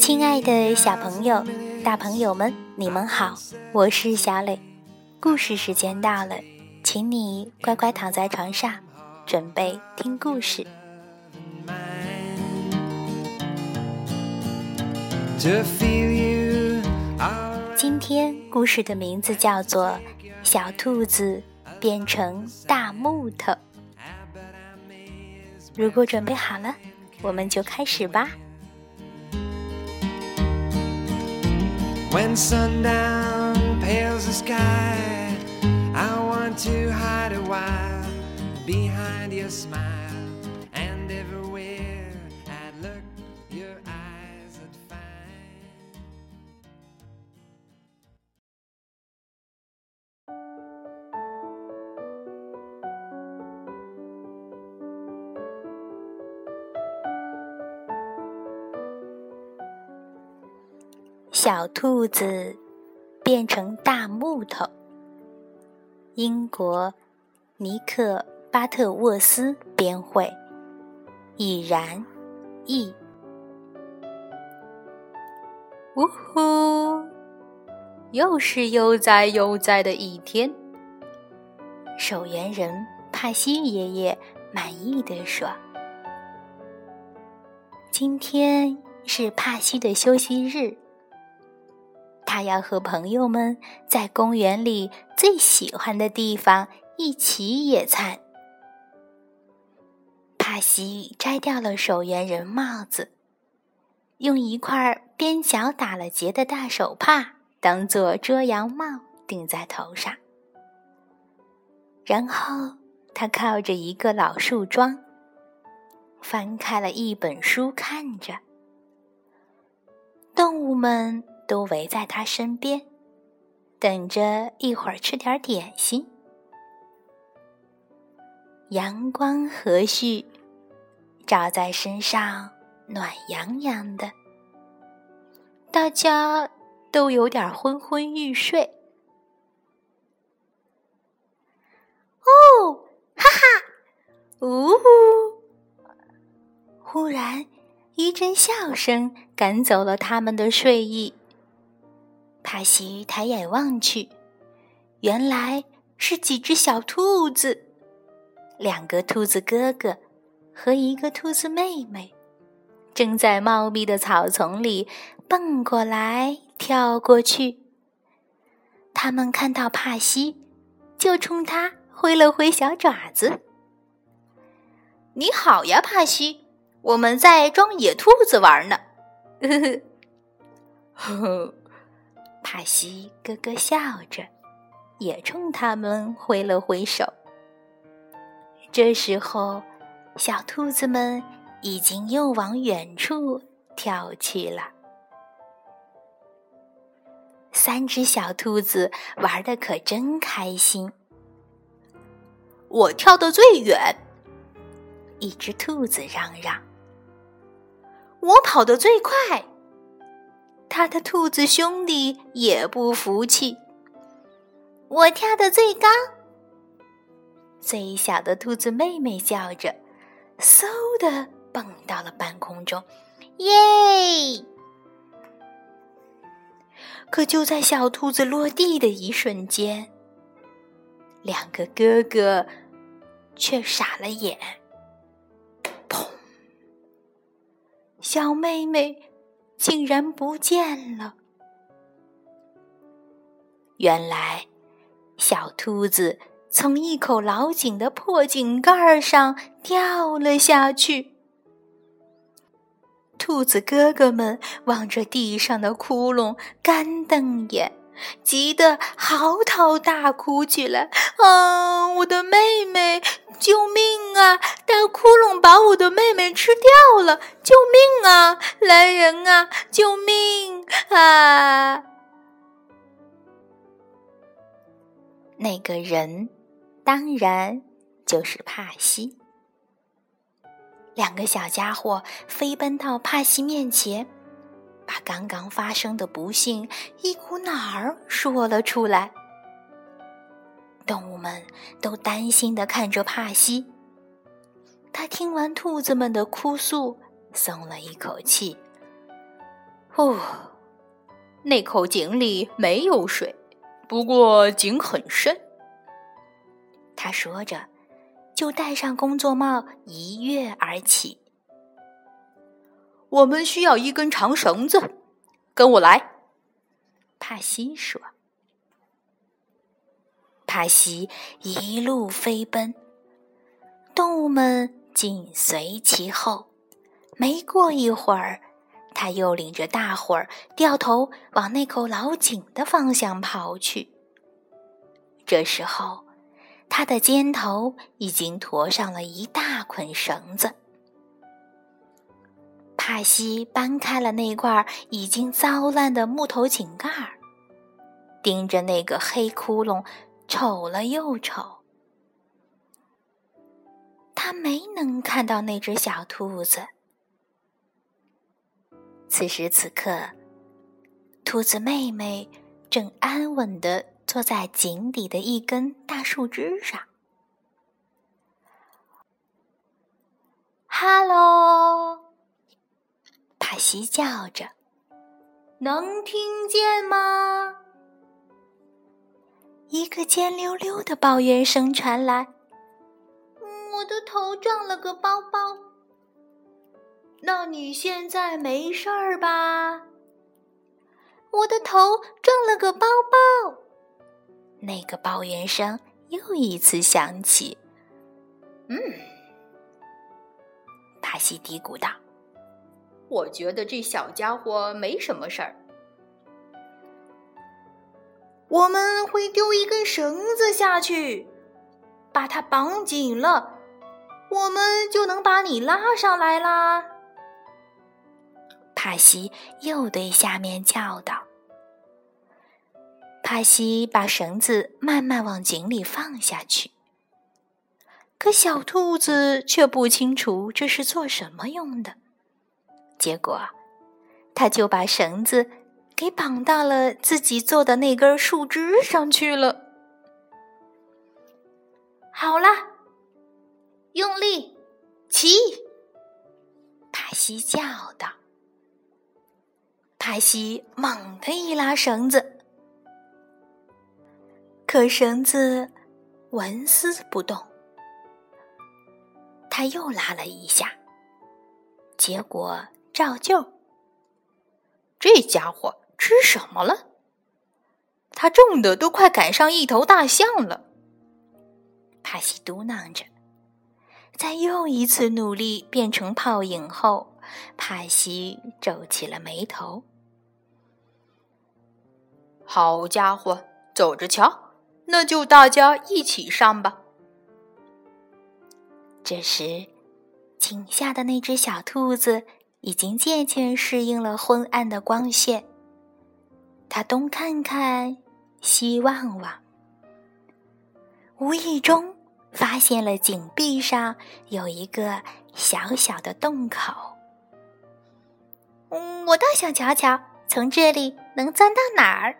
亲爱的小朋友、大朋友们，你们好，我是小磊。故事时间到了，请你乖乖躺在床上，准备听故事。今天故事的名字叫做《小兔子变成大木头》。如果准备好了，我们就开始吧。When sundown pales the sky, I want to hide a while behind your smile. 小兔子变成大木头。英国尼克巴特沃斯编绘，已然译。呜呼！又是悠哉悠哉的一天。守园人帕西爷爷满意的说：“今天是帕西的休息日。”他要和朋友们在公园里最喜欢的地方一起野餐。帕西摘掉了守园人帽子，用一块边角打了结的大手帕当做遮阳帽顶在头上，然后他靠着一个老树桩，翻开了一本书，看着动物们。都围在他身边，等着一会儿吃点点心。阳光和煦，照在身上暖洋洋的，大家都有点昏昏欲睡。哦，哈哈，呜！忽然，一阵笑声赶走了他们的睡意。帕西抬眼望去，原来是几只小兔子，两个兔子哥哥和一个兔子妹妹，正在茂密的草丛里蹦过来跳过去。他们看到帕西，就冲他挥了挥小爪子。“你好呀，帕西，我们在装野兔子玩呢。”呵呵。帕西咯咯笑着，也冲他们挥了挥手。这时候，小兔子们已经又往远处跳去了。三只小兔子玩的可真开心。我跳得最远，一只兔子嚷嚷。我跑得最快。他的兔子兄弟也不服气。我跳得最高，最小的兔子妹妹叫着，嗖的蹦到了半空中，耶！可就在小兔子落地的一瞬间，两个哥哥却傻了眼。砰！小妹妹。竟然不见了！原来，小兔子从一口老井的破井盖上掉了下去。兔子哥哥们望着地上的窟窿，干瞪眼。急得嚎啕大哭起来！啊，我的妹妹！救命啊！大窟窿把我的妹妹吃掉了！救命啊！来人啊！救命啊！那个人当然就是帕西。两个小家伙飞奔到帕西面前。把刚刚发生的不幸一股脑儿说了出来。动物们都担心的看着帕西。他听完兔子们的哭诉，松了一口气。哦，那口井里没有水，不过井很深。他说着，就戴上工作帽，一跃而起。我们需要一根长绳子，跟我来。帕西说。帕西一路飞奔，动物们紧随其后。没过一会儿，他又领着大伙儿掉头往那口老井的方向跑去。这时候，他的肩头已经驮上了一大捆绳子。帕西搬开了那块已经糟烂的木头井盖儿，盯着那个黑窟窿，瞅了又瞅。他没能看到那只小兔子。此时此刻，兔子妹妹正安稳地坐在井底的一根大树枝上。哈喽。帕西叫着：“能听见吗？”一个尖溜溜的抱怨声传来：“我的头撞了个包包。”那你现在没事儿吧？我的头撞了个包包。那个抱怨声又一次响起。嗯，帕西嘀咕道。我觉得这小家伙没什么事儿。我们会丢一根绳子下去，把它绑紧了，我们就能把你拉上来啦。帕西又对下面叫道：“帕西，把绳子慢慢往井里放下去。”可小兔子却不清楚这是做什么用的。结果，他就把绳子给绑到了自己做的那根树枝上去了。好了，用力起！帕西叫道。帕西猛地一拉绳子，可绳子纹丝不动。他又拉了一下，结果。照旧，这家伙吃什么了？他重的都快赶上一头大象了。帕西嘟囔着，在又一次努力变成泡影后，帕西皱起了眉头。好家伙，走着瞧，那就大家一起上吧。这时，井下的那只小兔子。已经渐渐适应了昏暗的光线。他东看看，西望望，无意中发现了井壁上有一个小小的洞口。嗯，我倒想瞧瞧，从这里能钻到哪儿。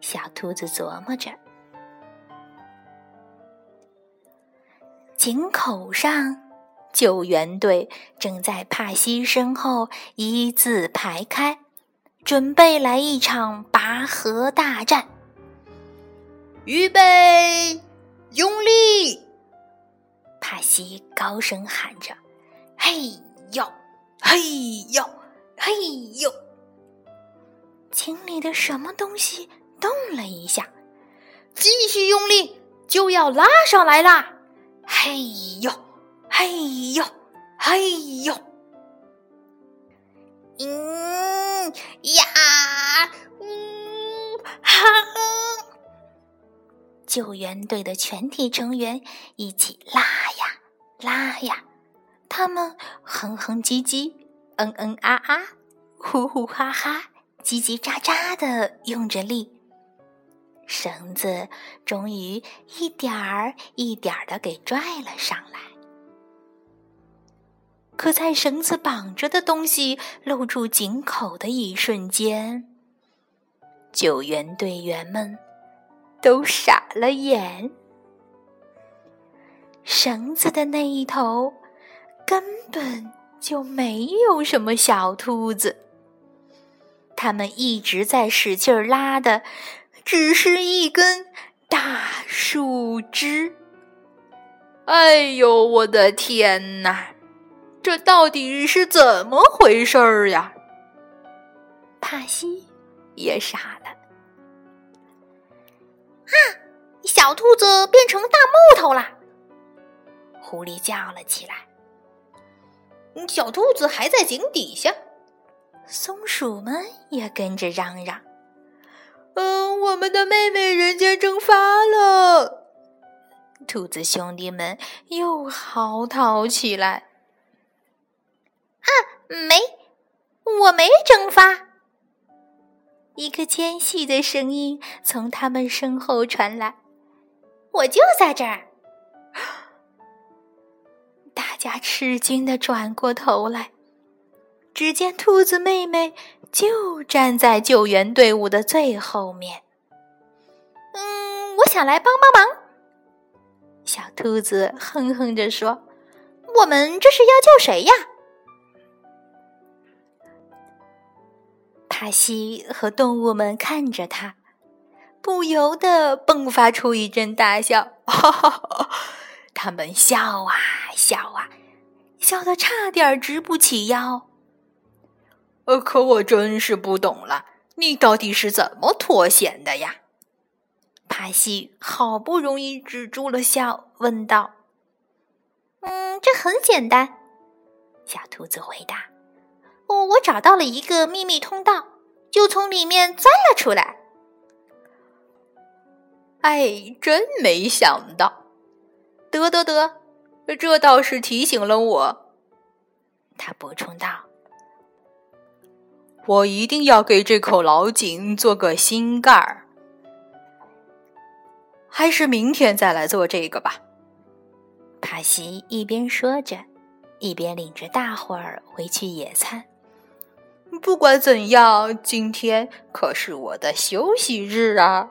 小兔子琢磨着。井口上。救援队正在帕西身后一字排开，准备来一场拔河大战。预备，用力！帕西高声喊着：“嘿呦，嘿呦，嘿呦！”井里的什么东西动了一下，继续用力，就要拉上来啦！嘿呦！嘿呦，嘿呦，嗯呀，呜哈！救援队的全体成员一起拉呀拉呀，他们哼哼唧唧，嗯嗯啊啊，呼呼哈哈，叽叽喳喳的用着力，绳子终于一点儿一点儿的给拽了上来。可在绳子绑着的东西露出井口的一瞬间，救援队员们都傻了眼。绳子的那一头根本就没有什么小兔子，他们一直在使劲拉的，只是一根大树枝。哎呦，我的天哪！这到底是怎么回事儿呀？帕西也傻了。啊！小兔子变成大木头了！狐狸叫了起来。小兔子还在井底下。松鼠们也跟着嚷嚷：“嗯，我们的妹妹人间蒸发了！”兔子兄弟们又嚎啕起来。没，我没蒸发。一个尖细的声音从他们身后传来：“我就在这儿。”大家吃惊的转过头来，只见兔子妹妹就站在救援队伍的最后面。嗯，我想来帮帮忙。小兔子哼哼着说：“我们这是要救谁呀？”帕西和动物们看着他，不由得迸发出一阵大笑。哈哈，他们笑啊笑啊，笑得差点直不起腰。呃，可我真是不懂了，你到底是怎么脱险的呀？帕西好不容易止住了笑，问道：“嗯，这很简单。”小兔子回答：“，我找到了一个秘密通道，就从里面钻了出来。”哎，真没想到！得得得，这倒是提醒了我。他补充道：“我一定要给这口老井做个新盖儿。”还是明天再来做这个吧。帕西一边说着，一边领着大伙儿回去野餐。不管怎样，今天可是我的休息日啊。